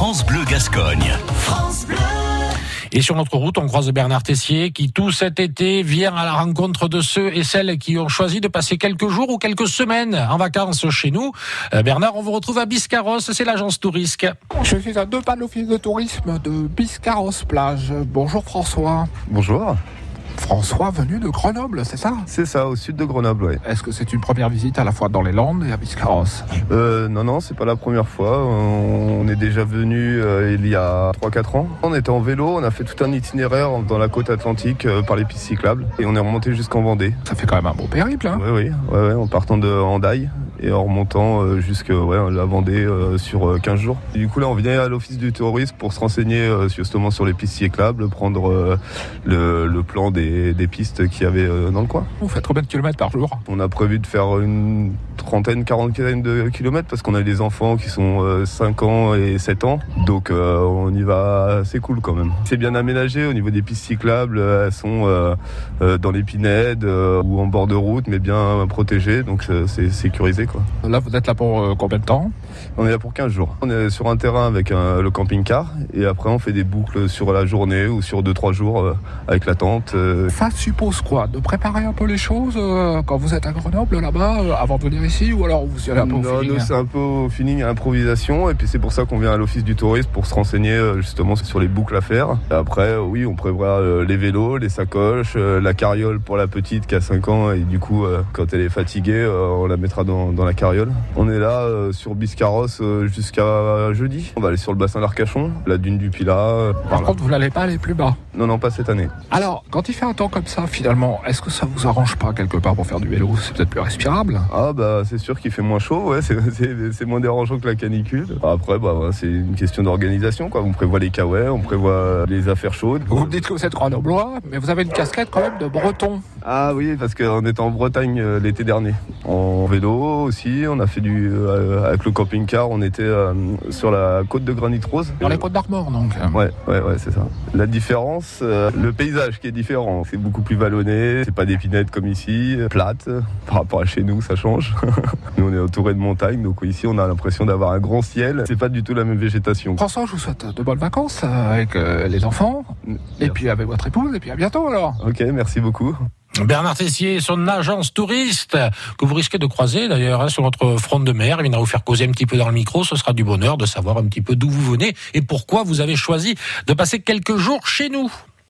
France Bleu Gascogne. France Bleu. Et sur notre route, on croise Bernard Tessier qui, tout cet été, vient à la rencontre de ceux et celles qui ont choisi de passer quelques jours ou quelques semaines en vacances chez nous. Euh, Bernard, on vous retrouve à Biscarros, c'est l'agence Tourisque. Je suis à deux pas de l'office de tourisme de Biscarros Plage. Bonjour François. Bonjour. François venu de Grenoble, c'est ça? C'est ça, au sud de Grenoble, ouais. Est-ce que c'est une première visite à la fois dans les Landes et à Biscarros Euh, non, non, c'est pas la première fois. On est déjà venu euh, il y a 3-4 ans. On était en vélo, on a fait tout un itinéraire dans la côte atlantique euh, par les pistes cyclables et on est remonté jusqu'en Vendée. Ça fait quand même un beau périple, hein? Oui, oui, ouais, ouais, en partant de Hendaye et en remontant euh, ouais, la Vendée sur euh, 15 jours. Et du coup, là, on vient à l'office du tourisme pour se renseigner justement sur les pistes cyclables, prendre le, le plan des, des pistes qu'il y avait euh, dans le coin. Vous faites combien de kilomètres par jour? On a prévu de faire une trentaine, quarantaine de kilomètres parce qu'on a des enfants qui sont euh, 5 ans et 7 ans. Donc euh, on y va assez cool quand même. C'est bien aménagé au niveau des pistes cyclables. euh, Elles sont euh, euh, dans les pinèdes euh, ou en bord de route mais bien protégées. Donc euh, c'est sécurisé quoi. Là, vous êtes là pour euh, combien de temps? On est là pour 15 jours. On est sur un terrain avec un- le camping-car et après on fait des boucles sur la journée ou sur 2-3 jours euh, avec la tente. Ça suppose quoi De préparer un peu les choses euh, quand vous êtes à Grenoble là-bas euh, avant de venir ici ou alors vous y allez un peu au Non, feeling nous c'est un peu au feeling, improvisation, et puis c'est pour ça qu'on vient à l'office du tourisme pour se renseigner euh, justement sur les boucles à faire. Et après, oui, on prévoit les vélos, les sacoches, la carriole pour la petite qui a 5 ans, et du coup, quand elle est fatiguée, on la mettra dans, dans la carriole. On est là sur Biscarros euh, jusqu'à jeudi. On va aller sur le bassin d'Arcachon, la dune du Pilat. par contre, vous n'allez pas aller plus bas. Non, non, pas cette année. Alors, quand il fait un temps comme ça, finalement, est-ce que ça vous arrange pas quelque part pour faire du vélo? C'est peut-être plus respirable Ah bah c'est sûr qu'il fait moins chaud, ouais, c'est- moins dérangeant que la canicule. Après bah c'est une question d'organisation quoi. On prévoit les caouets, on prévoit les affaires chaudes. Vous me dites que vous êtes grenoblois, mais vous avez une casquette quand même de breton. Ah oui, parce qu'on était en Bretagne euh, l'été dernier. En vélo aussi, on a fait du euh, avec le camping-car, on était euh, sur la côte de Granit Rose. Dans les Côtes d'Armor, donc. Ouais, ouais, ouais, c'est ça. La différence, euh, le paysage qui est différent. C'est beaucoup plus vallonné, c'est pas d'épinettes comme ici, euh, plate. Par rapport à chez nous, ça change. nous, on est entouré de montagnes, donc ici, on a l'impression d'avoir un grand ciel. C'est pas du tout la même végétation. François, je vous souhaite de bonnes vacances euh, avec euh, les enfants, et puis avec votre épouse, et puis à bientôt alors. Ok, merci beaucoup. Bernard Tessier son agence touriste, que vous risquez de croiser d'ailleurs hein, sur notre front de mer. Il viendra vous faire causer un petit peu dans le micro. Ce sera du bonheur de savoir un petit peu d'où vous venez et pourquoi vous avez choisi de passer quelques jours chez nous.